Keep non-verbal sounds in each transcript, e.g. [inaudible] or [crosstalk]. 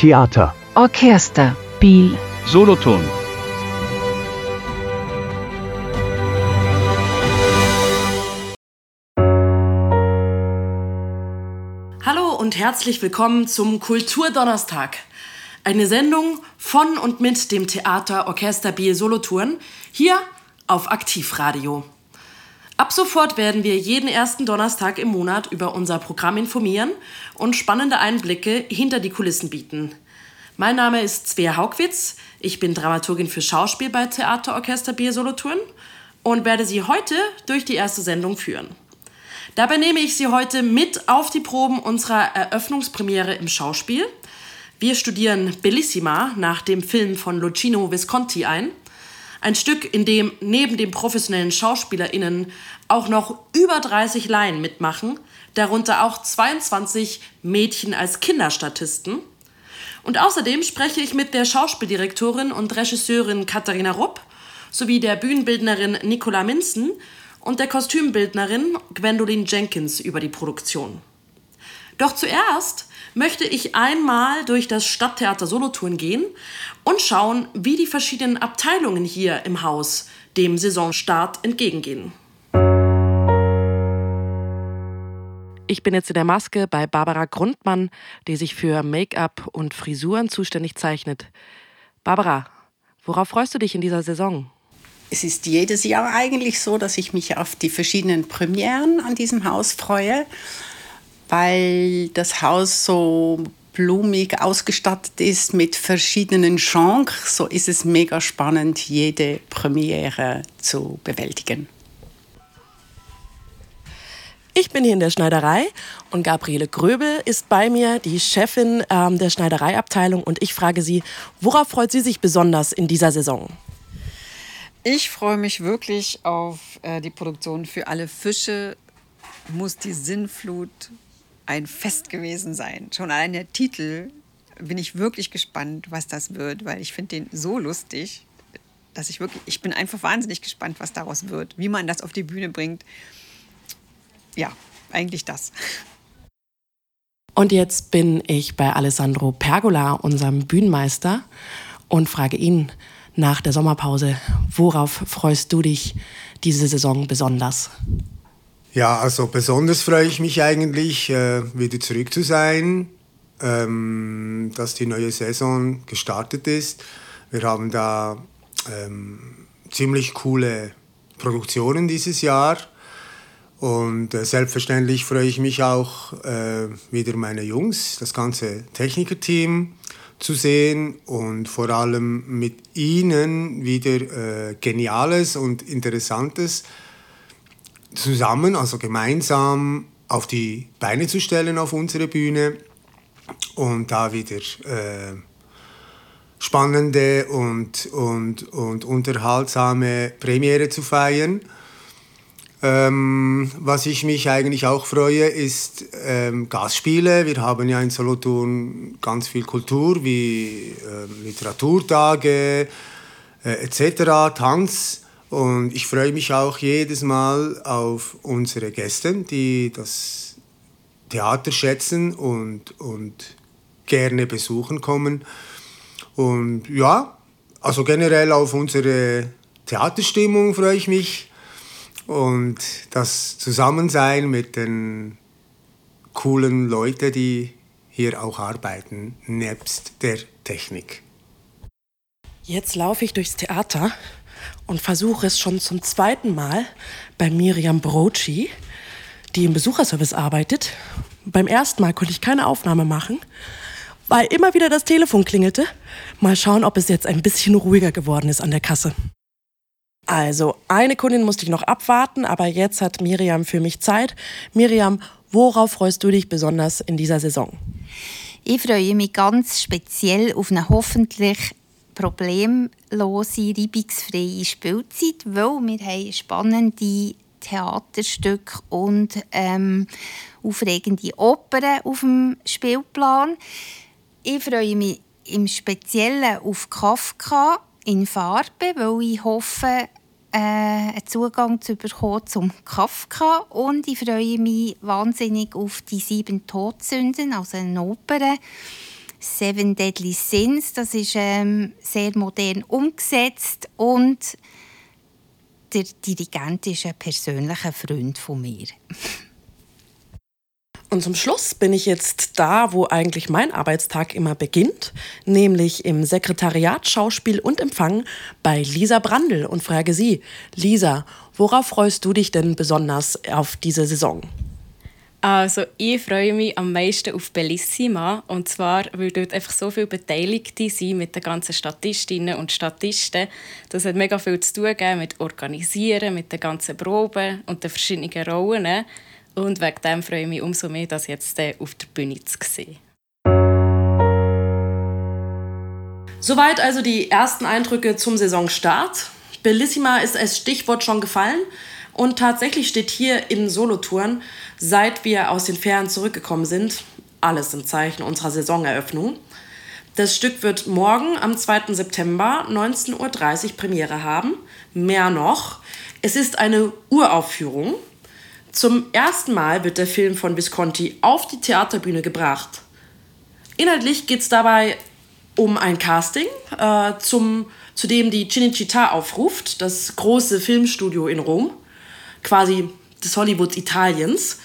Theater. Orchester. Biel. Solothurn. Hallo und herzlich willkommen zum Kulturdonnerstag. Eine Sendung von und mit dem Theater Orchester Biel Solothurn hier auf Aktivradio. Ab sofort werden wir jeden ersten Donnerstag im Monat über unser Programm informieren und spannende Einblicke hinter die Kulissen bieten. Mein Name ist Svea Haugwitz, ich bin Dramaturgin für Schauspiel bei Theaterorchester Bier Solothurn und werde Sie heute durch die erste Sendung führen. Dabei nehme ich Sie heute mit auf die Proben unserer Eröffnungspremiere im Schauspiel. Wir studieren Bellissima nach dem Film von Lucino Visconti ein ein Stück, in dem neben den professionellen SchauspielerInnen auch noch über 30 Laien mitmachen, darunter auch 22 Mädchen als Kinderstatisten. Und außerdem spreche ich mit der Schauspieldirektorin und Regisseurin Katharina Rupp sowie der Bühnenbildnerin Nicola Minzen und der Kostümbildnerin Gwendolyn Jenkins über die Produktion. Doch zuerst möchte ich einmal durch das Stadttheater Solothurn gehen und schauen, wie die verschiedenen Abteilungen hier im Haus dem Saisonstart entgegengehen. Ich bin jetzt in der Maske bei Barbara Grundmann, die sich für Make-up und Frisuren zuständig zeichnet. Barbara, worauf freust du dich in dieser Saison? Es ist jedes Jahr eigentlich so, dass ich mich auf die verschiedenen Premieren an diesem Haus freue weil das Haus so blumig ausgestattet ist mit verschiedenen Genres, so ist es mega spannend, jede Premiere zu bewältigen. Ich bin hier in der Schneiderei und Gabriele Gröbel ist bei mir, die Chefin ähm, der Schneidereiabteilung. Und ich frage sie, worauf freut sie sich besonders in dieser Saison? Ich freue mich wirklich auf äh, die Produktion für alle Fische. Muss die Sinnflut ein Fest gewesen sein. Schon allein der Titel bin ich wirklich gespannt, was das wird, weil ich finde den so lustig, dass ich wirklich, ich bin einfach wahnsinnig gespannt, was daraus wird, wie man das auf die Bühne bringt. Ja, eigentlich das. Und jetzt bin ich bei Alessandro Pergola, unserem Bühnenmeister, und frage ihn nach der Sommerpause, worauf freust du dich diese Saison besonders? Ja, also besonders freue ich mich eigentlich, äh, wieder zurück zu sein, ähm, dass die neue Saison gestartet ist. Wir haben da ähm, ziemlich coole Produktionen dieses Jahr. Und äh, selbstverständlich freue ich mich auch, äh, wieder meine Jungs, das ganze Technikerteam zu sehen und vor allem mit ihnen wieder äh, Geniales und Interessantes zusammen, also gemeinsam auf die Beine zu stellen auf unsere Bühne und da wieder äh, spannende und, und, und unterhaltsame Premiere zu feiern. Ähm, was ich mich eigentlich auch freue, ist ähm, Gastspiele. Wir haben ja in Solothurn ganz viel Kultur wie äh, Literaturtage äh, etc., Tanz. Und ich freue mich auch jedes Mal auf unsere Gäste, die das Theater schätzen und, und gerne besuchen kommen. Und ja, also generell auf unsere Theaterstimmung freue ich mich. Und das Zusammensein mit den coolen Leuten, die hier auch arbeiten, nebst der Technik. Jetzt laufe ich durchs Theater und versuche es schon zum zweiten Mal bei Miriam Broci, die im Besucherservice arbeitet. Beim ersten Mal konnte ich keine Aufnahme machen, weil immer wieder das Telefon klingelte. Mal schauen, ob es jetzt ein bisschen ruhiger geworden ist an der Kasse. Also, eine Kundin musste ich noch abwarten, aber jetzt hat Miriam für mich Zeit. Miriam, worauf freust du dich besonders in dieser Saison? Ich freue mich ganz speziell auf eine hoffentlich problemlose, reibungsfreie Spielzeit, weil wir haben spannende Theaterstücke und ähm, aufregende Opern auf dem Spielplan. Ich freue mich im Speziellen auf Kafka in Farbe, weil ich hoffe, äh, einen Zugang zu bekommen zum Kafka und ich freue mich wahnsinnig auf die sieben Todsünden, also eine Oper Seven Deadly Sins. Das ist ähm, sehr modern umgesetzt und der Dirigent ist ein persönlicher Freund von mir. [laughs] Und zum Schluss bin ich jetzt da, wo eigentlich mein Arbeitstag immer beginnt, nämlich im Sekretariat Schauspiel und Empfang bei Lisa Brandl und frage sie, Lisa, worauf freust du dich denn besonders auf diese Saison? Also ich freue mich am meisten auf Bellissima und zwar, weil dort einfach so viele Beteiligte sind mit den ganzen Statistinnen und Statisten. Das hat mega viel zu tun mit Organisieren, mit den ganzen Proben und den verschiedenen Rollen. Und wegen dem freue ich mich umso mehr, das jetzt auf der Bühne zu sehen. Soweit also die ersten Eindrücke zum Saisonstart. Bellissima ist als Stichwort schon gefallen und tatsächlich steht hier in Solotouren, seit wir aus den Ferien zurückgekommen sind, alles im Zeichen unserer Saisoneröffnung. Das Stück wird morgen am 2. September 19.30 Uhr Premiere haben. Mehr noch, es ist eine Uraufführung zum ersten Mal wird der Film von Visconti auf die Theaterbühne gebracht. Inhaltlich geht es dabei um ein Casting, äh, zum, zu dem die Cinecittà aufruft, das große Filmstudio in Rom, quasi des Hollywoods Italiens.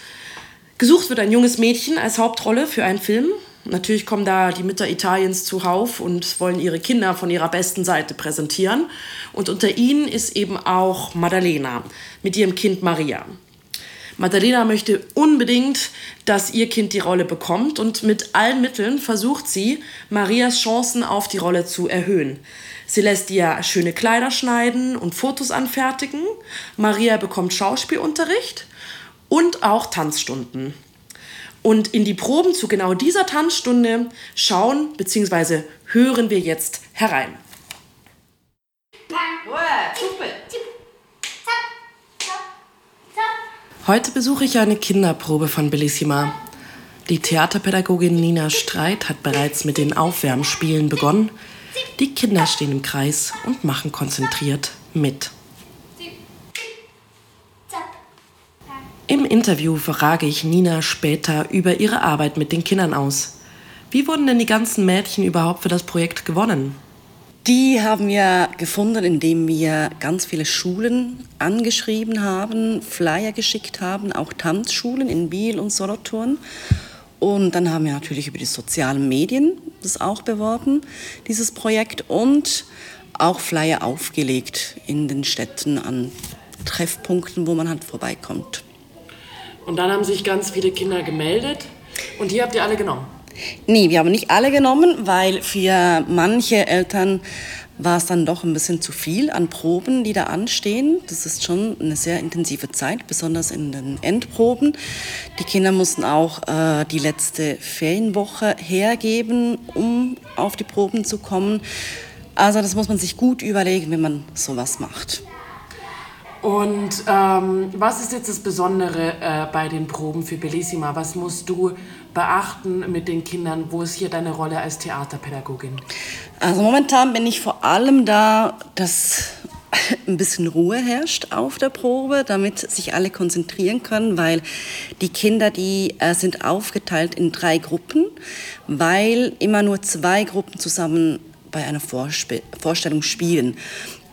Gesucht wird ein junges Mädchen als Hauptrolle für einen Film. Natürlich kommen da die Mütter Italiens zuhauf und wollen ihre Kinder von ihrer besten Seite präsentieren. Und unter ihnen ist eben auch Maddalena mit ihrem Kind Maria. Maddalena möchte unbedingt, dass ihr Kind die Rolle bekommt und mit allen Mitteln versucht sie, Marias Chancen auf die Rolle zu erhöhen. Sie lässt ihr schöne Kleider schneiden und Fotos anfertigen. Maria bekommt Schauspielunterricht und auch Tanzstunden. Und in die Proben zu genau dieser Tanzstunde schauen bzw. hören wir jetzt herein. Heute besuche ich eine Kinderprobe von Bellissima. Die Theaterpädagogin Nina Streit hat bereits mit den Aufwärmspielen begonnen. Die Kinder stehen im Kreis und machen konzentriert mit. Im Interview frage ich Nina später über ihre Arbeit mit den Kindern aus. Wie wurden denn die ganzen Mädchen überhaupt für das Projekt gewonnen? Die haben wir gefunden, indem wir ganz viele Schulen angeschrieben haben, Flyer geschickt haben, auch Tanzschulen in Biel und Solothurn. Und dann haben wir natürlich über die sozialen Medien das auch beworben, dieses Projekt, und auch Flyer aufgelegt in den Städten an Treffpunkten, wo man halt vorbeikommt. Und dann haben sich ganz viele Kinder gemeldet und die habt ihr alle genommen? Nee, wir haben nicht alle genommen, weil für manche Eltern war es dann doch ein bisschen zu viel an Proben, die da anstehen. Das ist schon eine sehr intensive Zeit, besonders in den Endproben. Die Kinder mussten auch äh, die letzte Ferienwoche hergeben, um auf die Proben zu kommen. Also das muss man sich gut überlegen, wenn man sowas macht. Und ähm, was ist jetzt das Besondere äh, bei den Proben für Bellissima? Was musst du beachten mit den Kindern? Wo ist hier deine Rolle als Theaterpädagogin? Also momentan bin ich vor allem da, dass [laughs] ein bisschen Ruhe herrscht auf der Probe, damit sich alle konzentrieren können, weil die Kinder, die äh, sind aufgeteilt in drei Gruppen, weil immer nur zwei Gruppen zusammen bei einer Vorsp Vorstellung spielen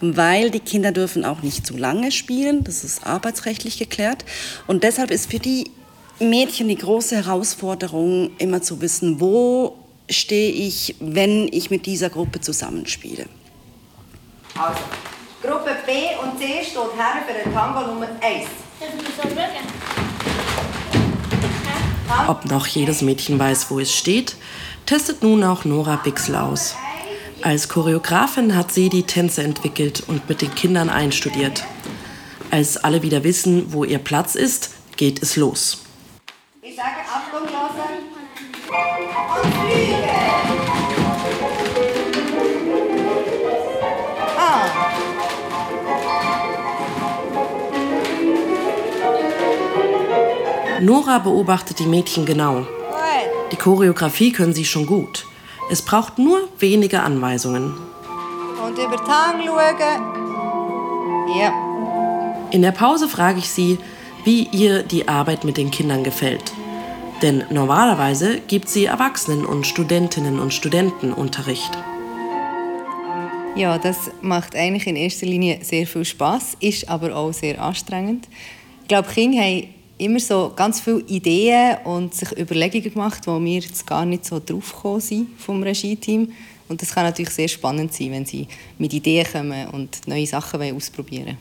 weil die Kinder dürfen auch nicht zu lange spielen, das ist arbeitsrechtlich geklärt. Und deshalb ist für die Mädchen die große Herausforderung, immer zu wissen, wo stehe ich, wenn ich mit dieser Gruppe zusammenspiele. Also, Gruppe B und C steht her für den Tango Nummer 1. Ob noch jedes Mädchen weiß, wo es steht, testet nun auch Nora Bixel aus. Als Choreografin hat sie die Tänze entwickelt und mit den Kindern einstudiert. Als alle wieder wissen, wo ihr Platz ist, geht es los. Ich sage Achtung, Klasse. Und fliegen. Ah. Nora beobachtet die Mädchen genau. Die Choreografie können sie schon gut. Es braucht nur wenige Anweisungen. Und über den Hang schauen. Ja. In der Pause frage ich sie, wie ihr die Arbeit mit den Kindern gefällt. Denn normalerweise gibt sie Erwachsenen und Studentinnen und Studenten Unterricht. Ja, das macht eigentlich in erster Linie sehr viel Spaß, ist aber auch sehr anstrengend. Ich glaube, Kinder haben immer so ganz viele Ideen und sich Überlegungen gemacht, wo wir jetzt gar nicht so drauf gekommen sind vom Regie-Team. Und das kann natürlich sehr spannend sein, wenn sie mit Ideen kommen und neue Sachen ausprobieren wollen.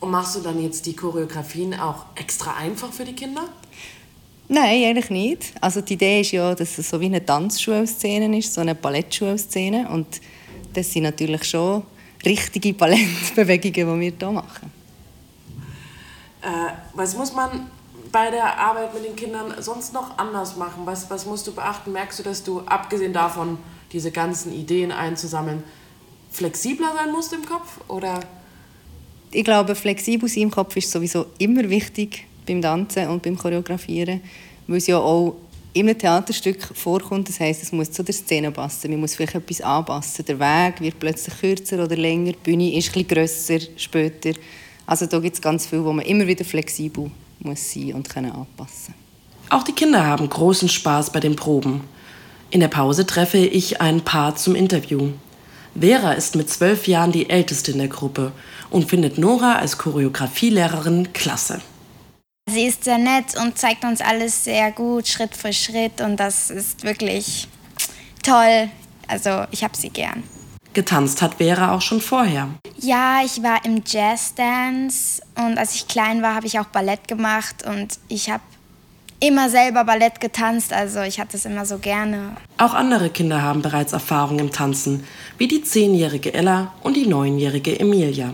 Und machst du dann jetzt die Choreografien auch extra einfach für die Kinder? Nein, eigentlich nicht. Also die Idee ist ja, dass es so wie eine Tanzschulszene ist, so eine Ballettschulszene. Und das sind natürlich schon richtige Ballettbewegungen, die wir hier machen. Äh, was muss man bei der Arbeit mit den Kindern sonst noch anders machen? Was, was musst du beachten? Merkst du, dass du, abgesehen davon, diese ganzen Ideen einzusammeln, flexibler sein musst im Kopf? Oder? Ich glaube, flexibel sein im Kopf ist sowieso immer wichtig beim Tanzen und beim Choreografieren, weil es ja auch einem Theaterstück vorkommt. Das heißt, es muss zu der Szene passen. Man muss vielleicht etwas anpassen. Der Weg wird plötzlich kürzer oder länger. Die Bühne ist etwas grösser später. Also da gibt es ganz viel, wo man immer wieder flexibel muss sein und können anpassen. Auch die Kinder haben großen Spaß bei den Proben. In der Pause treffe ich ein Paar zum Interview. Vera ist mit zwölf Jahren die älteste in der Gruppe und findet Nora als Choreografielehrerin klasse. Sie ist sehr nett und zeigt uns alles sehr gut, Schritt für Schritt und das ist wirklich toll. Also ich habe sie gern. Getanzt hat Vera auch schon vorher. Ja, ich war im Jazzdance und als ich klein war, habe ich auch Ballett gemacht und ich habe immer selber Ballett getanzt, also ich hatte es immer so gerne. Auch andere Kinder haben bereits Erfahrung im Tanzen, wie die zehnjährige Ella und die neunjährige Emilia.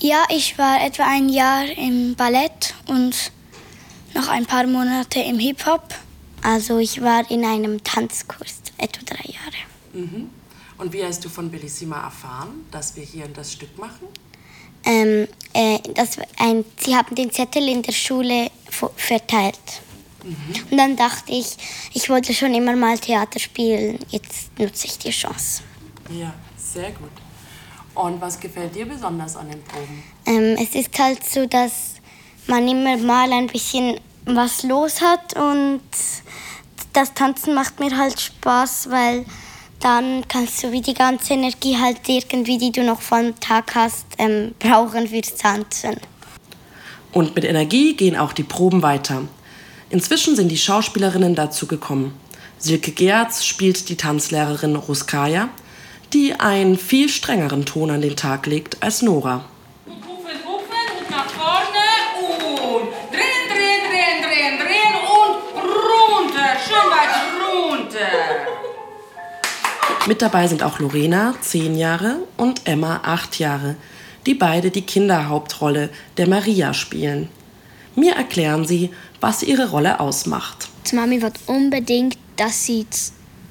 Ja, ich war etwa ein Jahr im Ballett und noch ein paar Monate im Hip-Hop. Also ich war in einem Tanzkurs, etwa drei Jahre. Mhm. Und wie hast du von Bellissima erfahren, dass wir hier das Stück machen? Ähm, äh, das ein, sie haben den Zettel in der Schule verteilt. Mhm. Und dann dachte ich, ich wollte schon immer mal Theater spielen. Jetzt nutze ich die Chance. Ja, sehr gut. Und was gefällt dir besonders an den Proben? Ähm, es ist halt so, dass man immer mal ein bisschen was los hat und das Tanzen macht mir halt Spaß, weil dann kannst du wie die ganze Energie halt irgendwie, die du noch vom Tag hast, ähm, brauchen fürs Tanzen. Und mit Energie gehen auch die Proben weiter. Inzwischen sind die Schauspielerinnen dazu gekommen. Silke Gerz spielt die Tanzlehrerin Ruskaya, die einen viel strengeren Ton an den Tag legt als Nora. Mit dabei sind auch Lorena, 10 Jahre, und Emma, 8 Jahre, die beide die Kinderhauptrolle der Maria spielen. Mir erklären sie, was ihre Rolle ausmacht. Die Mami wird unbedingt, dass sie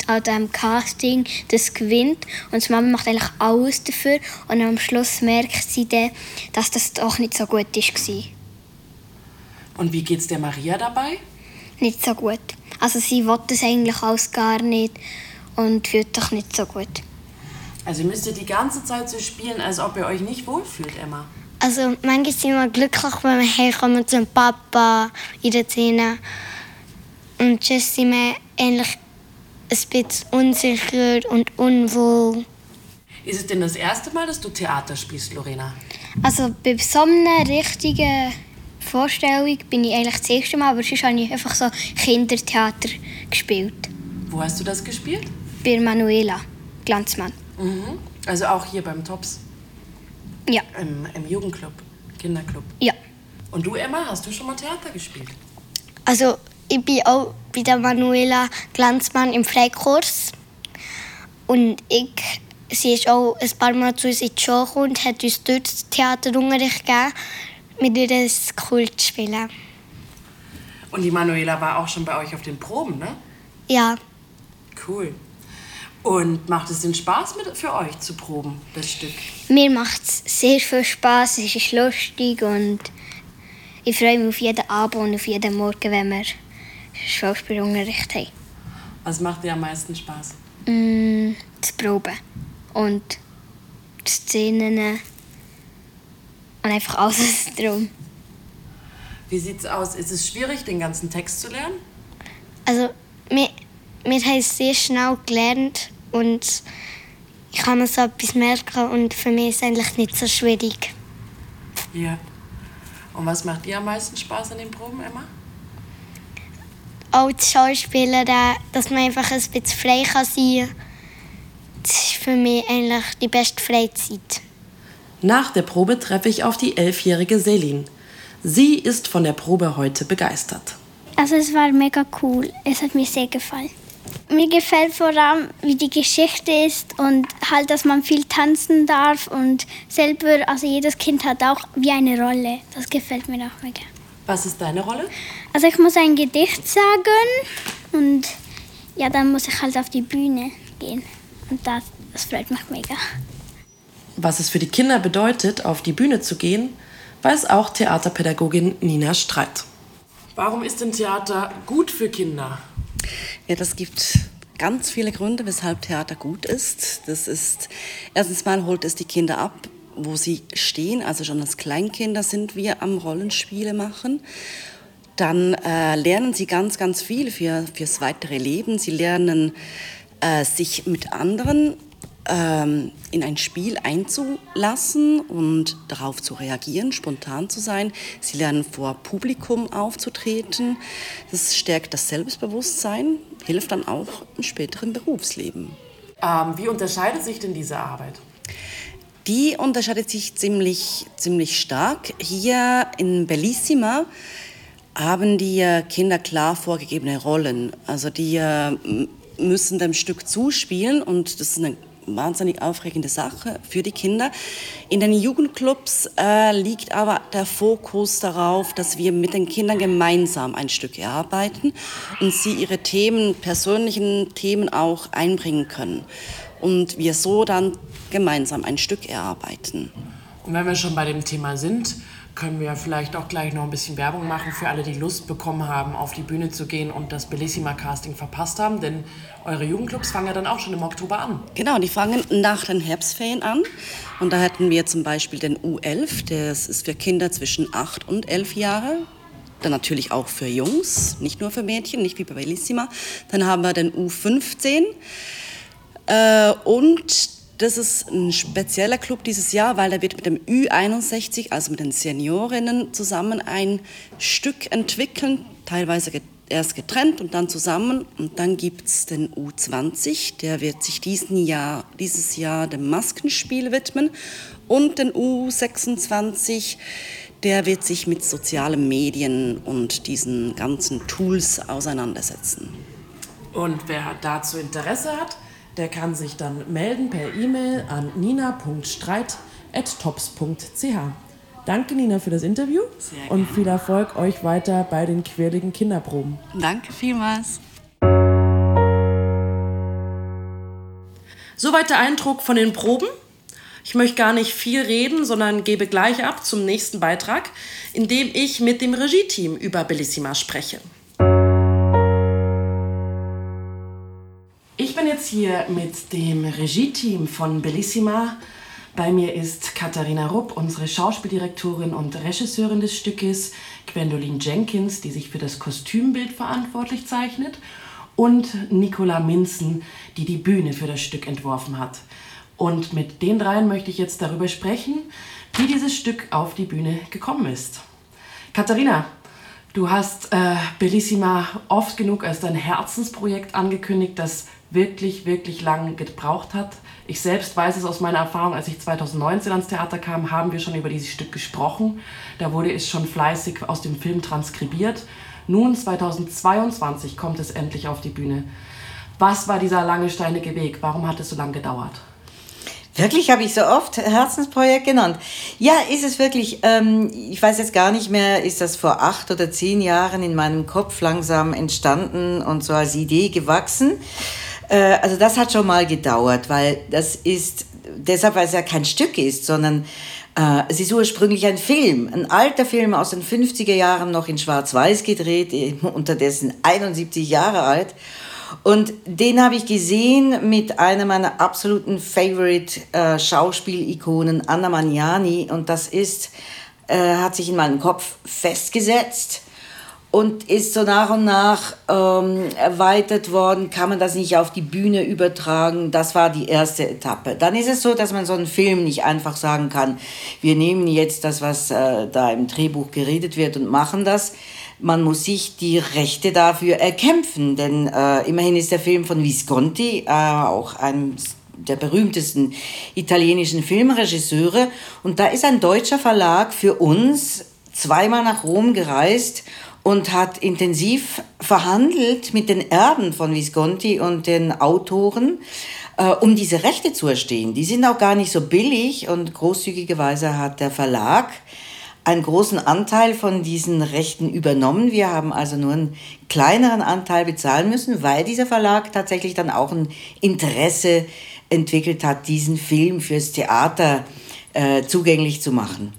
an diesem Casting das gewinnt. Und die Mama macht eigentlich alles dafür. Und am Schluss merkt sie dann, dass das doch nicht so gut war. Und wie geht es der Maria dabei? Nicht so gut. Also sie will das eigentlich alles gar nicht und fühlt sich nicht so gut. Also müsst ihr die ganze Zeit so spielen, als ob ihr euch nicht wohlfühlt, Emma. Also manchmal sind wir glücklich, wenn wir herkommen zum Papa in der Szene. Und jetzt sind wir eigentlich ein bisschen unsicher und unwohl. Ist es denn das erste Mal, dass du Theater spielst, Lorena? Also bei so einer richtigen Vorstellung bin ich eigentlich das erste Mal, aber sonst habe ich einfach so Kindertheater gespielt. Wo hast du das gespielt? Bei Manuela Glanzmann. Mhm. Also auch hier beim Tops? Ja. Im, Im Jugendclub, Kinderclub? Ja. Und du, Emma, hast du schon mal Theater gespielt? Also, ich bin auch bei der Manuela Glanzmann im Freikurs. Und ich, sie ist auch ein paar Mal zu uns in die Show und hat uns dort Theaterunterricht gegeben, mit ihr das cool zu spielen. Und die Manuela war auch schon bei euch auf den Proben, ne? Ja. Cool. Und macht es den Spaß mit, für euch zu proben, das Stück? Mir macht es sehr viel Spaß, es ist lustig und ich freue mich auf jeden Abend und auf jeden Morgen, wenn wir Schauspielunterricht haben. Was macht dir am meisten Spaß? Mm, das Proben und die Szenen und einfach alles [laughs] drum. Wie sieht's aus? Ist es schwierig, den ganzen Text zu lernen? Also, wir, wir haben sehr schnell gelernt und ich kann so etwas merken und für mich ist es eigentlich nicht so schwierig. Ja. Und was macht dir am meisten Spaß an den Proben, Emma? Auch das Schauspielen, dass man einfach ein bisschen frei kann sein kann. Das ist für mich eigentlich die beste Freizeit. Nach der Probe treffe ich auf die elfjährige Selin. Sie ist von der Probe heute begeistert. Also es war mega cool. Es hat mir sehr gefallen. Mir gefällt vor allem, wie die Geschichte ist und halt, dass man viel tanzen darf und selber, also jedes Kind hat auch wie eine Rolle. Das gefällt mir auch mega. Was ist deine Rolle? Also ich muss ein Gedicht sagen und ja, dann muss ich halt auf die Bühne gehen und das, das freut mich mega. Was es für die Kinder bedeutet, auf die Bühne zu gehen, weiß auch Theaterpädagogin Nina Streit. Warum ist denn Theater gut für Kinder? Ja, das gibt ganz viele Gründe, weshalb Theater gut ist. Das ist erstens mal holt es die Kinder ab, wo sie stehen. Also schon als Kleinkinder sind wir am Rollenspiele machen. Dann äh, lernen sie ganz, ganz viel für, fürs weitere Leben. Sie lernen äh, sich mit anderen ähm, in ein Spiel einzulassen und darauf zu reagieren, spontan zu sein. Sie lernen vor Publikum aufzutreten. Das stärkt das Selbstbewusstsein, hilft dann auch im späteren Berufsleben. Ähm, wie unterscheidet sich denn diese Arbeit? Die unterscheidet sich ziemlich, ziemlich stark. Hier in Bellissima haben die Kinder klar vorgegebene Rollen. Also die müssen dem Stück zuspielen und das ist eine wahnsinnig aufregende Sache für die Kinder. In den Jugendclubs äh, liegt aber der Fokus darauf, dass wir mit den Kindern gemeinsam ein Stück erarbeiten und sie ihre Themen, persönlichen Themen auch einbringen können. Und wir so dann gemeinsam ein Stück erarbeiten. Und wenn wir schon bei dem Thema sind, können wir vielleicht auch gleich noch ein bisschen Werbung machen für alle, die Lust bekommen haben, auf die Bühne zu gehen und das Bellissima Casting verpasst haben. Denn eure Jugendclubs fangen ja dann auch schon im Oktober an. Genau, die fangen nach den Herbstferien an. Und da hätten wir zum Beispiel den U11, das ist für Kinder zwischen 8 und 11 Jahre. Dann natürlich auch für Jungs, nicht nur für Mädchen, nicht wie bei Bellissima. Dann haben wir den U15. Äh, und das ist ein spezieller Club dieses Jahr, weil er wird mit dem Ü61, also mit den Seniorinnen, zusammen ein Stück entwickeln, teilweise erst getrennt und dann zusammen. Und dann gibt es den U20, der wird sich diesen Jahr, dieses Jahr dem Maskenspiel widmen. Und den U26, der wird sich mit sozialen Medien und diesen ganzen Tools auseinandersetzen. Und wer dazu Interesse hat, der kann sich dann melden per E-Mail an nina.streit.tops.ch. Danke, Nina, für das Interview und viel Erfolg euch weiter bei den quirligen Kinderproben. Danke vielmals. Soweit der Eindruck von den Proben. Ich möchte gar nicht viel reden, sondern gebe gleich ab zum nächsten Beitrag, in dem ich mit dem Regie-Team über Bellissima spreche. Jetzt hier mit dem Regie-Team von Bellissima. Bei mir ist Katharina Rupp, unsere Schauspieldirektorin und Regisseurin des Stückes, Gwendolyn Jenkins, die sich für das Kostümbild verantwortlich zeichnet, und Nicola Minzen, die die Bühne für das Stück entworfen hat. Und mit den dreien möchte ich jetzt darüber sprechen, wie dieses Stück auf die Bühne gekommen ist. Katharina, du hast äh, Bellissima oft genug als dein Herzensprojekt angekündigt, das wirklich, wirklich lang gebraucht hat. Ich selbst weiß es aus meiner Erfahrung, als ich 2019 ans Theater kam, haben wir schon über dieses Stück gesprochen. Da wurde es schon fleißig aus dem Film transkribiert. Nun, 2022, kommt es endlich auf die Bühne. Was war dieser lange, steinige Weg? Warum hat es so lange gedauert? Wirklich habe ich so oft Herzensprojekt genannt. Ja, ist es wirklich. Ähm, ich weiß jetzt gar nicht mehr, ist das vor acht oder zehn Jahren in meinem Kopf langsam entstanden und so als Idee gewachsen. Äh, also das hat schon mal gedauert, weil das ist, deshalb, weil es ja kein Stück ist, sondern äh, es ist ursprünglich ein Film, ein alter Film aus den 50er Jahren, noch in Schwarz-Weiß gedreht, [laughs] unterdessen 71 Jahre alt. Und den habe ich gesehen mit einer meiner absoluten Favorite äh, Anna Magnani. Und das ist, äh, hat sich in meinem Kopf festgesetzt. Und ist so nach und nach ähm, erweitert worden. Kann man das nicht auf die Bühne übertragen? Das war die erste Etappe. Dann ist es so, dass man so einen Film nicht einfach sagen kann, wir nehmen jetzt das, was äh, da im Drehbuch geredet wird und machen das. Man muss sich die Rechte dafür erkämpfen, denn äh, immerhin ist der Film von Visconti, äh, auch einem der berühmtesten italienischen Filmregisseure. Und da ist ein deutscher Verlag für uns zweimal nach Rom gereist und hat intensiv verhandelt mit den Erben von Visconti und den Autoren, äh, um diese Rechte zu erstehen. Die sind auch gar nicht so billig und großzügigerweise hat der Verlag einen großen Anteil von diesen Rechten übernommen. Wir haben also nur einen kleineren Anteil bezahlen müssen, weil dieser Verlag tatsächlich dann auch ein Interesse entwickelt hat, diesen Film fürs Theater äh, zugänglich zu machen.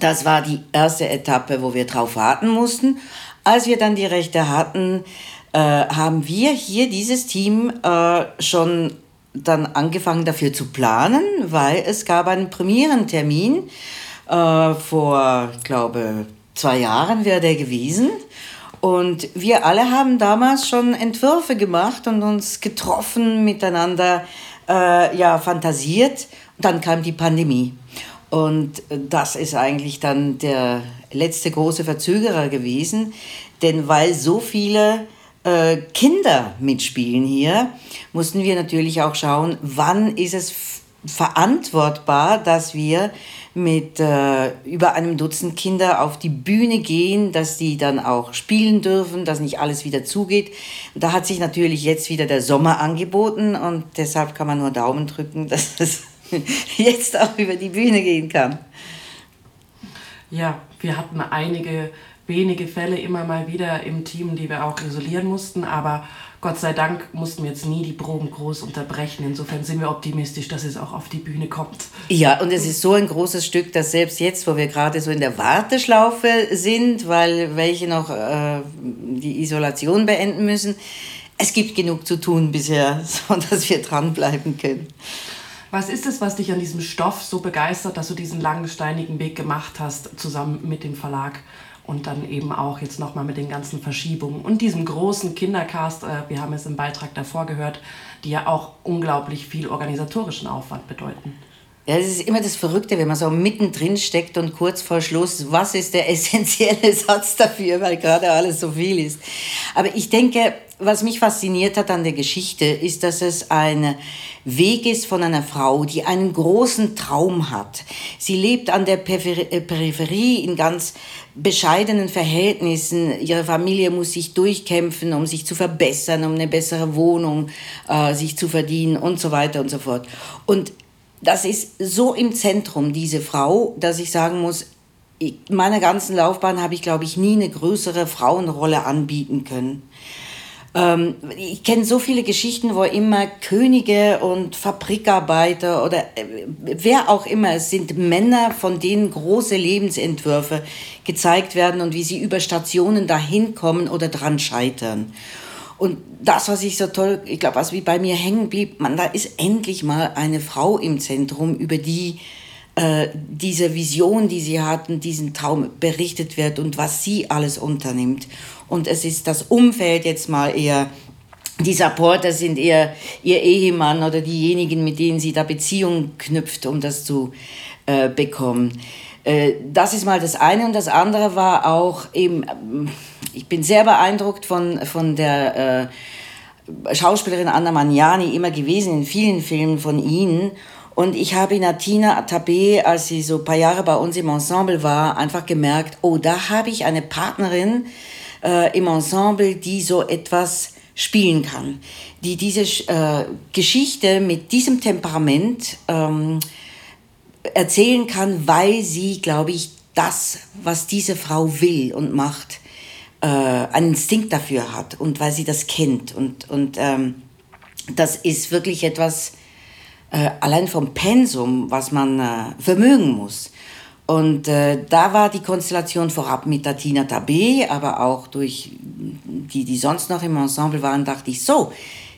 Das war die erste Etappe, wo wir drauf warten mussten. Als wir dann die Rechte hatten, äh, haben wir hier dieses Team äh, schon dann angefangen dafür zu planen, weil es gab einen Premierentermin äh, vor, ich glaube, zwei Jahren wäre der gewesen. Und wir alle haben damals schon Entwürfe gemacht und uns getroffen, miteinander äh, ja, fantasiert. Und dann kam die Pandemie. Und das ist eigentlich dann der letzte große Verzögerer gewesen, denn weil so viele äh, Kinder mitspielen hier, mussten wir natürlich auch schauen, wann ist es verantwortbar, dass wir mit äh, über einem Dutzend Kinder auf die Bühne gehen, dass die dann auch spielen dürfen, dass nicht alles wieder zugeht. Da hat sich natürlich jetzt wieder der Sommer angeboten und deshalb kann man nur Daumen drücken, [laughs] dass es [laughs] jetzt auch über die Bühne gehen kann. Ja, wir hatten einige wenige Fälle immer mal wieder im Team, die wir auch isolieren mussten, aber Gott sei Dank mussten wir jetzt nie die Proben groß unterbrechen. Insofern sind wir optimistisch, dass es auch auf die Bühne kommt. Ja, und es ist so ein großes Stück, dass selbst jetzt, wo wir gerade so in der Warteschlaufe sind, weil welche noch äh, die Isolation beenden müssen, es gibt genug zu tun bisher, [laughs] so dass wir dranbleiben können. Was ist es, was dich an diesem Stoff so begeistert, dass du diesen langen, steinigen Weg gemacht hast, zusammen mit dem Verlag? Und dann eben auch jetzt nochmal mit den ganzen Verschiebungen und diesem großen Kindercast, äh, wir haben es im Beitrag davor gehört, die ja auch unglaublich viel organisatorischen Aufwand bedeuten. Ja, das ist immer das Verrückte, wenn man so mittendrin steckt und kurz vor Schluss, was ist der [laughs] essentielle Satz dafür, weil gerade alles so viel ist. Aber ich denke, was mich fasziniert hat an der Geschichte, ist, dass es ein Weg ist von einer Frau, die einen großen Traum hat. Sie lebt an der äh, Peripherie in ganz bescheidenen Verhältnissen. Ihre Familie muss sich durchkämpfen, um sich zu verbessern, um eine bessere Wohnung äh, sich zu verdienen und so weiter und so fort. Und das ist so im Zentrum, diese Frau, dass ich sagen muss, in meiner ganzen Laufbahn habe ich, glaube ich, nie eine größere Frauenrolle anbieten können. Ähm, ich kenne so viele Geschichten, wo immer Könige und Fabrikarbeiter oder äh, wer auch immer es sind, Männer, von denen große Lebensentwürfe gezeigt werden und wie sie über Stationen dahin kommen oder dran scheitern. Und das, was ich so toll, ich glaube, was wie bei mir hängen blieb, man, da ist endlich mal eine Frau im Zentrum, über die äh, diese Vision, die sie hatten, diesen Traum berichtet wird und was sie alles unternimmt. Und es ist das Umfeld jetzt mal eher die Supporter sind eher ihr Ehemann oder diejenigen, mit denen sie da Beziehungen knüpft, um das zu äh, bekommen. Äh, das ist mal das eine. Und das andere war auch eben, ich bin sehr beeindruckt von, von der äh, Schauspielerin Anna Magnani immer gewesen in vielen Filmen von ihnen. Und ich habe in Atina Atabé, als sie so ein paar Jahre bei uns im Ensemble war, einfach gemerkt, oh, da habe ich eine Partnerin äh, im Ensemble, die so etwas spielen kann, die diese äh, Geschichte mit diesem Temperament ähm, erzählen kann, weil sie, glaube ich, das, was diese Frau will und macht, äh, einen Instinkt dafür hat und weil sie das kennt. Und, und ähm, das ist wirklich etwas, äh, allein vom Pensum, was man äh, vermögen muss. Und äh, da war die Konstellation vorab mit der Tina Tabé, aber auch durch die, die sonst noch im Ensemble waren, dachte ich, so,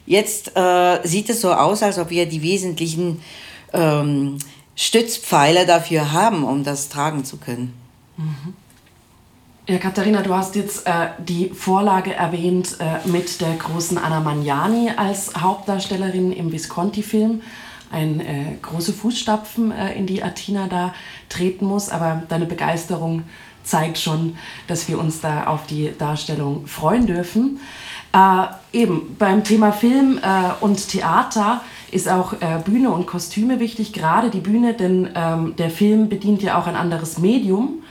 jetzt äh, sieht es so aus, als ob wir die wesentlichen ähm, Stützpfeiler dafür haben, um das tragen zu können. Mhm. Ja, Katharina, du hast jetzt äh, die Vorlage erwähnt äh, mit der großen Anna Magnani als Hauptdarstellerin im Visconti-Film. Ein äh, große Fußstapfen, äh, in die Atina da treten muss, aber deine Begeisterung zeigt schon, dass wir uns da auf die Darstellung freuen dürfen. Äh, eben beim Thema Film äh, und Theater ist auch Bühne und Kostüme wichtig, gerade die Bühne, denn ähm, der Film bedient ja auch ein anderes Medium.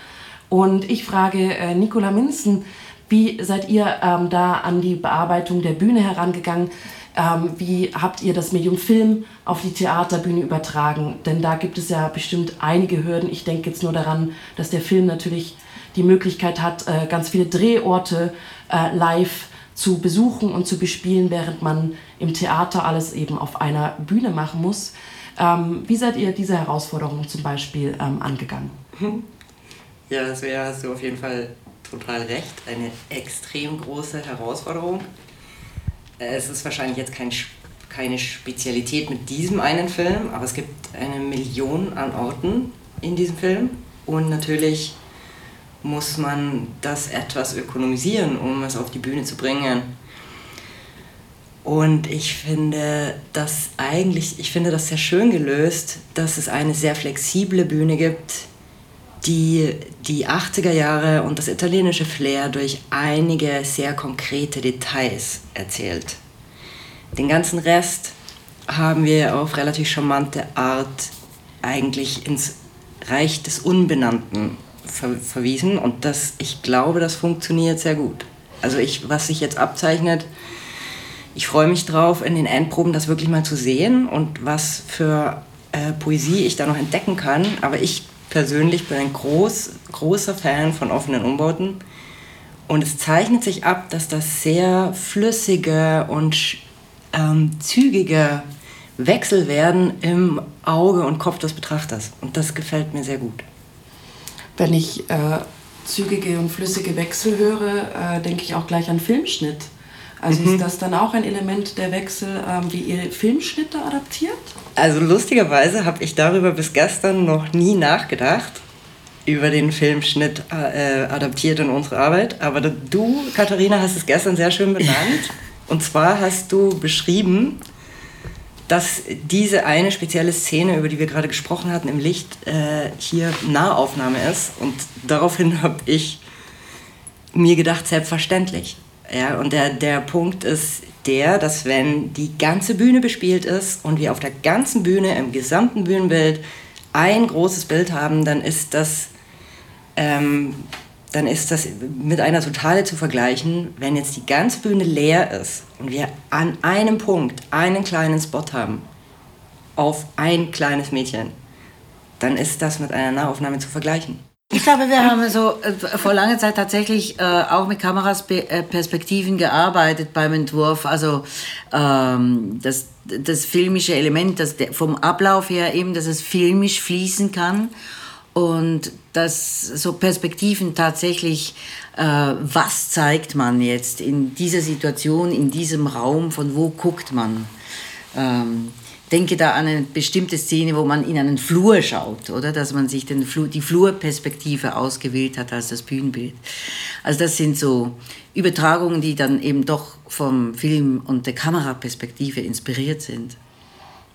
Und ich frage äh, Nicola Minzen, wie seid ihr ähm, da an die Bearbeitung der Bühne herangegangen? Ähm, wie habt ihr das Medium Film auf die Theaterbühne übertragen? Denn da gibt es ja bestimmt einige Hürden. Ich denke jetzt nur daran, dass der Film natürlich die Möglichkeit hat, äh, ganz viele Drehorte äh, live zu besuchen und zu bespielen, während man im Theater alles eben auf einer Bühne machen muss. Ähm, wie seid ihr diese Herausforderung zum Beispiel ähm, angegangen? [laughs] Ja, das wäre, hast du auf jeden Fall total recht. Eine extrem große Herausforderung. Es ist wahrscheinlich jetzt kein, keine Spezialität mit diesem einen Film, aber es gibt eine Million an Orten in diesem Film. Und natürlich muss man das etwas ökonomisieren, um es auf die Bühne zu bringen. Und ich finde das eigentlich, ich finde das sehr schön gelöst, dass es eine sehr flexible Bühne gibt, die die 80er Jahre und das italienische Flair durch einige sehr konkrete Details erzählt. Den ganzen Rest haben wir auf relativ charmante Art eigentlich ins Reich des Unbenannten ver verwiesen und das, ich glaube, das funktioniert sehr gut. Also ich, was sich jetzt abzeichnet, ich freue mich drauf, in den Endproben das wirklich mal zu sehen und was für äh, Poesie ich da noch entdecken kann. Aber ich persönlich bin ein groß, großer Fan von offenen Umbauten. Und es zeichnet sich ab, dass das sehr flüssige und ähm, zügige Wechsel werden im Auge und Kopf des Betrachters. Und das gefällt mir sehr gut. Wenn ich äh, zügige und flüssige Wechsel höre, äh, denke ich auch gleich an Filmschnitt. Also mhm. ist das dann auch ein Element der Wechsel, ähm, wie ihr Filmschnitte adaptiert? Also lustigerweise habe ich darüber bis gestern noch nie nachgedacht, über den Filmschnitt äh, adaptiert in unsere Arbeit. Aber du, Katharina, hast es gestern sehr schön benannt. [laughs] Und zwar hast du beschrieben, dass diese eine spezielle Szene, über die wir gerade gesprochen hatten, im Licht äh, hier Nahaufnahme ist. Und daraufhin habe ich mir gedacht, selbstverständlich. Ja, und der, der Punkt ist der, dass wenn die ganze Bühne bespielt ist und wir auf der ganzen Bühne, im gesamten Bühnenbild ein großes Bild haben, dann ist das, ähm, dann ist das mit einer Totale zu vergleichen, wenn jetzt die ganze Bühne leer ist und wir an einem Punkt einen kleinen Spot haben auf ein kleines Mädchen, dann ist das mit einer Nahaufnahme zu vergleichen. Ich glaube, wir haben so äh, vor langer Zeit tatsächlich äh, auch mit Kamerasperspektiven äh, gearbeitet beim Entwurf. Also ähm, das, das filmische Element, das vom Ablauf her eben, dass es filmisch fließen kann und dass so Perspektiven tatsächlich, äh, was zeigt man jetzt in dieser Situation, in diesem Raum, von wo guckt man. Ähm, denke da an eine bestimmte Szene, wo man in einen Flur schaut, oder? Dass man sich den Flur, die Flurperspektive ausgewählt hat als das Bühnenbild. Also das sind so Übertragungen, die dann eben doch vom Film und der Kameraperspektive inspiriert sind.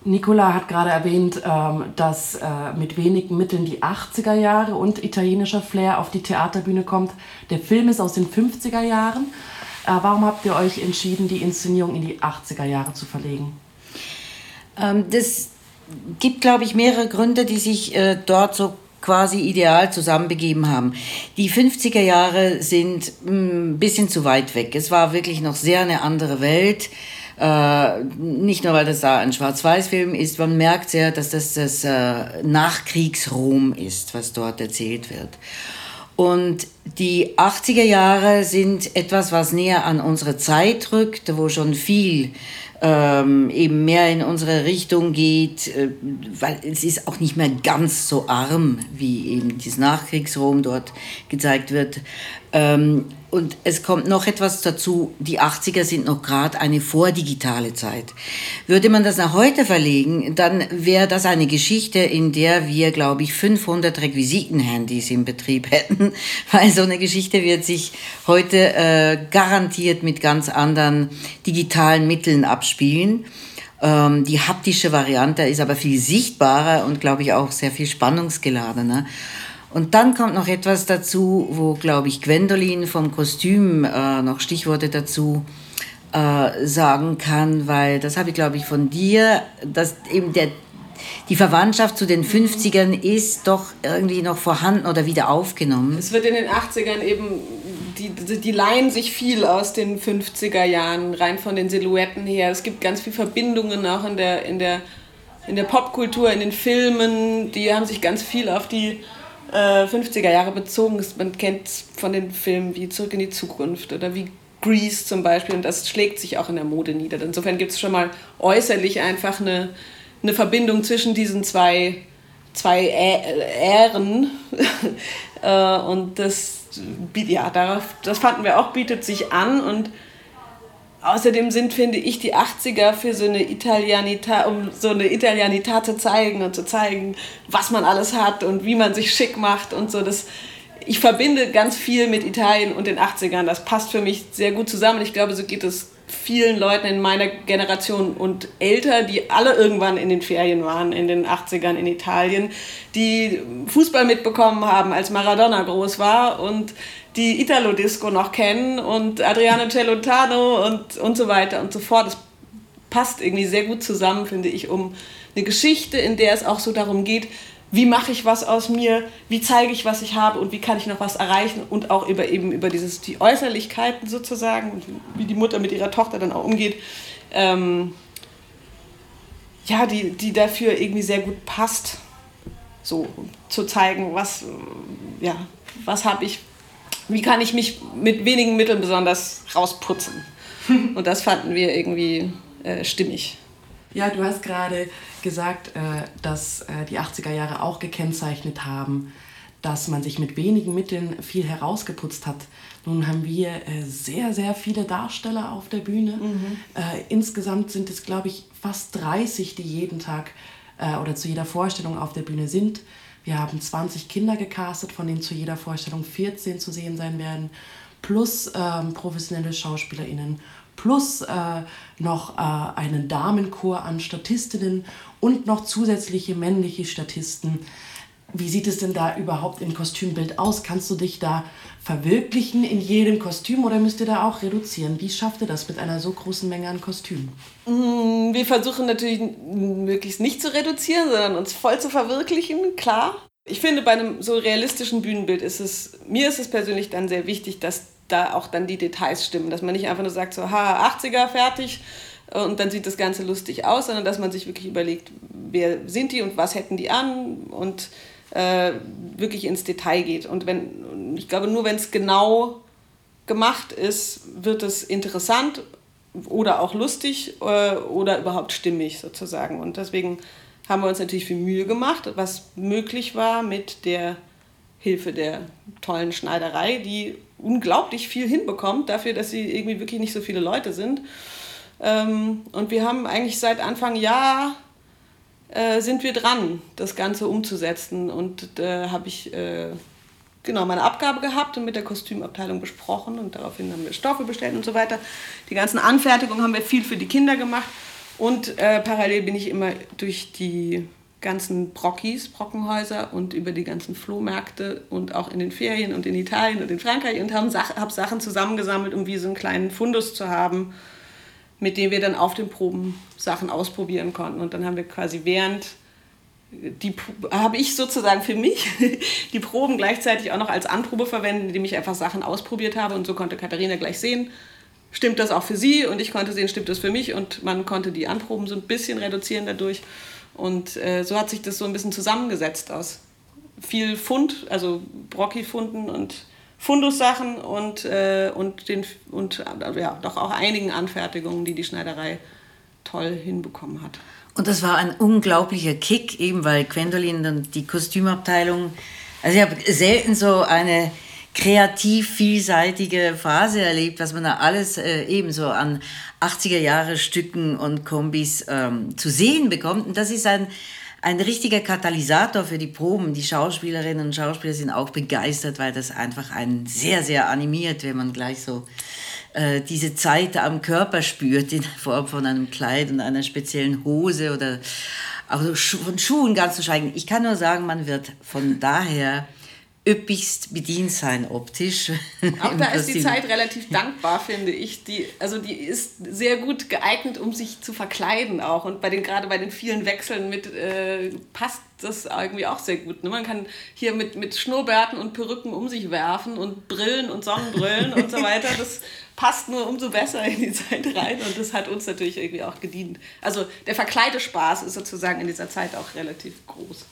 Nicola hat gerade erwähnt, ähm, dass äh, mit wenigen Mitteln die 80er Jahre und italienischer Flair auf die Theaterbühne kommt. Der Film ist aus den 50er Jahren. Äh, warum habt ihr euch entschieden, die Inszenierung in die 80er Jahre zu verlegen? Ähm, das gibt, glaube ich, mehrere Gründe, die sich äh, dort so quasi ideal zusammenbegeben haben. Die 50er Jahre sind ein mm, bisschen zu weit weg. Es war wirklich noch sehr eine andere Welt. Äh, nicht nur, weil das da ein Schwarz-Weiß-Film ist, man merkt sehr, dass das das äh, Nachkriegsrom ist, was dort erzählt wird. Und die 80er Jahre sind etwas, was näher an unsere Zeit rückt, wo schon viel ähm, eben mehr in unsere Richtung geht, äh, weil es ist auch nicht mehr ganz so arm, wie eben dieses Nachkriegsrom dort gezeigt wird. Ähm, und es kommt noch etwas dazu, die 80er sind noch gerade eine vordigitale Zeit. Würde man das nach heute verlegen, dann wäre das eine Geschichte, in der wir, glaube ich, 500 Requisitenhandys im Betrieb hätten, [laughs] weil so eine Geschichte wird sich heute äh, garantiert mit ganz anderen digitalen Mitteln abspielen. Ähm, die haptische Variante ist aber viel sichtbarer und, glaube ich, auch sehr viel spannungsgeladener. Und dann kommt noch etwas dazu, wo, glaube ich, Gwendolin vom Kostüm äh, noch Stichworte dazu äh, sagen kann, weil das habe ich, glaube ich, von dir, dass eben der, die Verwandtschaft zu den 50ern ist doch irgendwie noch vorhanden oder wieder aufgenommen. Es wird in den 80ern eben, die, die leihen sich viel aus den 50er Jahren, rein von den Silhouetten her. Es gibt ganz viele Verbindungen auch in der, in der, in der Popkultur, in den Filmen. Die haben sich ganz viel auf die äh, 50er Jahre bezogen ist. Man kennt von den Filmen wie Zurück in die Zukunft oder wie Grease zum Beispiel und das schlägt sich auch in der Mode nieder. Insofern gibt es schon mal äußerlich einfach eine, eine Verbindung zwischen diesen zwei, zwei Ähren [laughs] äh, und das, ja, darauf, das fanden wir auch, bietet sich an und Außerdem sind, finde ich, die 80er für so eine Italianita, um so eine Italianita zu zeigen und zu zeigen, was man alles hat und wie man sich schick macht und so. Das, ich verbinde ganz viel mit Italien und den 80ern. Das passt für mich sehr gut zusammen. Ich glaube, so geht es vielen Leuten in meiner Generation und älter, die alle irgendwann in den Ferien waren, in den 80ern in Italien, die Fußball mitbekommen haben, als Maradona groß war und die Italo-Disco noch kennen und Adriano Celentano und, und so weiter und so fort. Das passt irgendwie sehr gut zusammen, finde ich, um eine Geschichte, in der es auch so darum geht, wie mache ich was aus mir, wie zeige ich, was ich habe und wie kann ich noch was erreichen und auch über eben über dieses, die Äußerlichkeiten sozusagen und wie die Mutter mit ihrer Tochter dann auch umgeht. Ähm, ja, die, die dafür irgendwie sehr gut passt, so zu zeigen, was, ja, was habe ich, wie kann ich mich mit wenigen Mitteln besonders rausputzen. [laughs] Und das fanden wir irgendwie äh, stimmig. Ja, du hast gerade gesagt, äh, dass äh, die 80er Jahre auch gekennzeichnet haben, dass man sich mit wenigen Mitteln viel herausgeputzt hat. Nun haben wir äh, sehr, sehr viele Darsteller auf der Bühne. Mhm. Insgesamt sind es, glaube ich, fast 30, die jeden Tag oder zu jeder Vorstellung auf der Bühne sind. Wir haben 20 Kinder gecastet, von denen zu jeder Vorstellung 14 zu sehen sein werden, plus ähm, professionelle SchauspielerInnen, plus äh, noch äh, einen Damenchor an Statistinnen und noch zusätzliche männliche Statisten. Wie sieht es denn da überhaupt im Kostümbild aus? Kannst du dich da verwirklichen in jedem Kostüm oder müsst ihr da auch reduzieren? Wie schafft ihr das mit einer so großen Menge an Kostümen? Mm, wir versuchen natürlich möglichst nicht zu reduzieren, sondern uns voll zu verwirklichen, klar. Ich finde, bei einem so realistischen Bühnenbild ist es, mir ist es persönlich dann sehr wichtig, dass da auch dann die Details stimmen, dass man nicht einfach nur sagt, so, ha, 80er, fertig, und dann sieht das Ganze lustig aus, sondern dass man sich wirklich überlegt, wer sind die und was hätten die an und äh, wirklich ins Detail geht. Und wenn, ich glaube, nur wenn es genau gemacht ist, wird es interessant oder auch lustig äh, oder überhaupt stimmig sozusagen. Und deswegen haben wir uns natürlich viel Mühe gemacht, was möglich war mit der Hilfe der tollen Schneiderei, die unglaublich viel hinbekommt dafür, dass sie irgendwie wirklich nicht so viele Leute sind. Ähm, und wir haben eigentlich seit Anfang Jahr äh, sind wir dran, das Ganze umzusetzen. Und da äh, habe ich äh, genau meine Abgabe gehabt und mit der Kostümabteilung besprochen und daraufhin haben wir Stoffe bestellt und so weiter. Die ganzen Anfertigungen haben wir viel für die Kinder gemacht und parallel bin ich immer durch die ganzen Brockis, Brockenhäuser und über die ganzen Flohmärkte und auch in den Ferien und in Italien und in Frankreich und habe Sach Sachen zusammengesammelt, um wie so einen kleinen Fundus zu haben, mit dem wir dann auf den Proben Sachen ausprobieren konnten. Und dann haben wir quasi während die habe ich sozusagen für mich [laughs] die Proben gleichzeitig auch noch als Anprobe verwendet, indem ich einfach Sachen ausprobiert habe. Und so konnte Katharina gleich sehen, stimmt das auch für sie? Und ich konnte sehen, stimmt das für mich? Und man konnte die Anproben so ein bisschen reduzieren dadurch und äh, so hat sich das so ein bisschen zusammengesetzt aus viel Fund, also Brocki-Funden und Fundussachen und, äh, und, den, und äh, ja, doch auch einigen Anfertigungen, die die Schneiderei toll hinbekommen hat. Und das war ein unglaublicher Kick, eben weil Gwendolyn und die Kostümabteilung, also ich habe selten so eine kreativ vielseitige Phase erlebt, was man da alles äh, ebenso an 80er Jahre Stücken und Kombis ähm, zu sehen bekommt. Und das ist ein, ein richtiger Katalysator für die Proben. Die Schauspielerinnen und Schauspieler sind auch begeistert, weil das einfach einen sehr, sehr animiert, wenn man gleich so äh, diese Zeit am Körper spürt, in Form von einem Kleid und einer speziellen Hose oder auch von Schuhen ganz zu schweigen. Ich kann nur sagen, man wird von daher üppigst bedient sein optisch. [laughs] Auch da ist die Zeit relativ dankbar, finde ich. Die, also die ist sehr gut geeignet, um sich zu verkleiden auch. Und bei den, gerade bei den vielen Wechseln mit äh, passt das irgendwie auch sehr gut. Ne? Man kann hier mit, mit Schnurrbärten und Perücken um sich werfen und Brillen und Sonnenbrillen und so weiter. Das passt nur umso besser in die Zeit rein und das hat uns natürlich irgendwie auch gedient. Also der Verkleidespaß ist sozusagen in dieser Zeit auch relativ groß.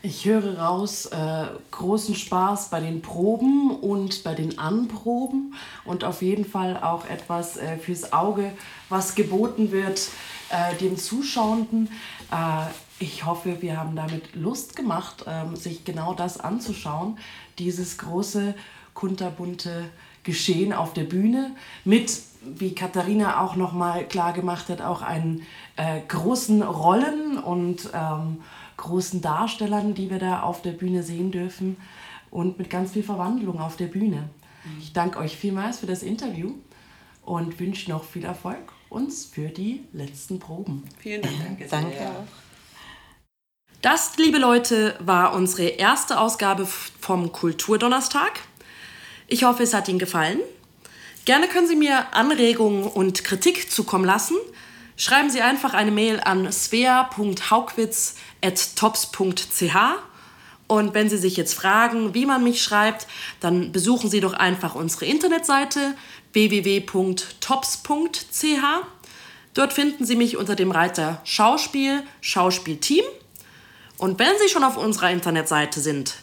Ich höre raus äh, großen Spaß bei den Proben und bei den Anproben und auf jeden Fall auch etwas äh, fürs Auge, was geboten wird äh, dem Zuschauenden. Äh, ich hoffe, wir haben damit Lust gemacht, ähm, sich genau das anzuschauen, dieses große, kunterbunte Geschehen auf der Bühne mit, wie Katharina auch nochmal klar gemacht hat, auch einen äh, großen Rollen und ähm, großen Darstellern, die wir da auf der Bühne sehen dürfen und mit ganz viel Verwandlung auf der Bühne. Mhm. Ich danke euch vielmals für das Interview und wünsche noch viel Erfolg uns für die letzten Proben. Vielen Dank. Danke. Danke. Das, liebe Leute, war unsere erste Ausgabe vom Kulturdonnerstag. Ich hoffe, es hat Ihnen gefallen. Gerne können Sie mir Anregungen und Kritik zukommen lassen. Schreiben Sie einfach eine Mail an svea.haugwitz.tops.ch. Und wenn Sie sich jetzt fragen, wie man mich schreibt, dann besuchen Sie doch einfach unsere Internetseite www.tops.ch. Dort finden Sie mich unter dem Reiter Schauspiel, Schauspielteam. Und wenn Sie schon auf unserer Internetseite sind,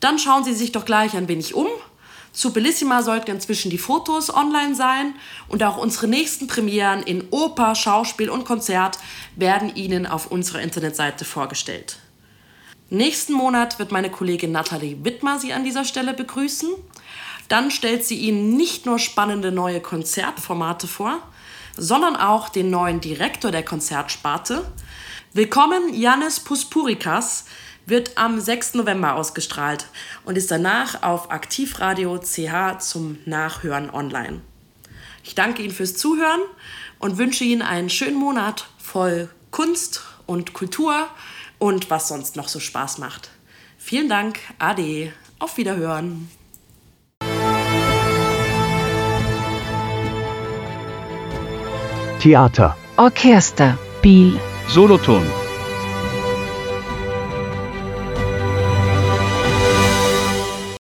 dann schauen Sie sich doch gleich ein wenig um zu Bellissima sollten inzwischen die Fotos online sein und auch unsere nächsten Premieren in Oper, Schauspiel und Konzert werden Ihnen auf unserer Internetseite vorgestellt. Nächsten Monat wird meine Kollegin Nathalie Wittmer Sie an dieser Stelle begrüßen. Dann stellt sie Ihnen nicht nur spannende neue Konzertformate vor, sondern auch den neuen Direktor der Konzertsparte. Willkommen Janis Puspurikas, wird am 6. November ausgestrahlt und ist danach auf Aktivradio CH zum Nachhören online. Ich danke Ihnen fürs Zuhören und wünsche Ihnen einen schönen Monat voll Kunst und Kultur und was sonst noch so Spaß macht. Vielen Dank, Ade, auf Wiederhören. Theater. Orchester. Biel. Solothurn.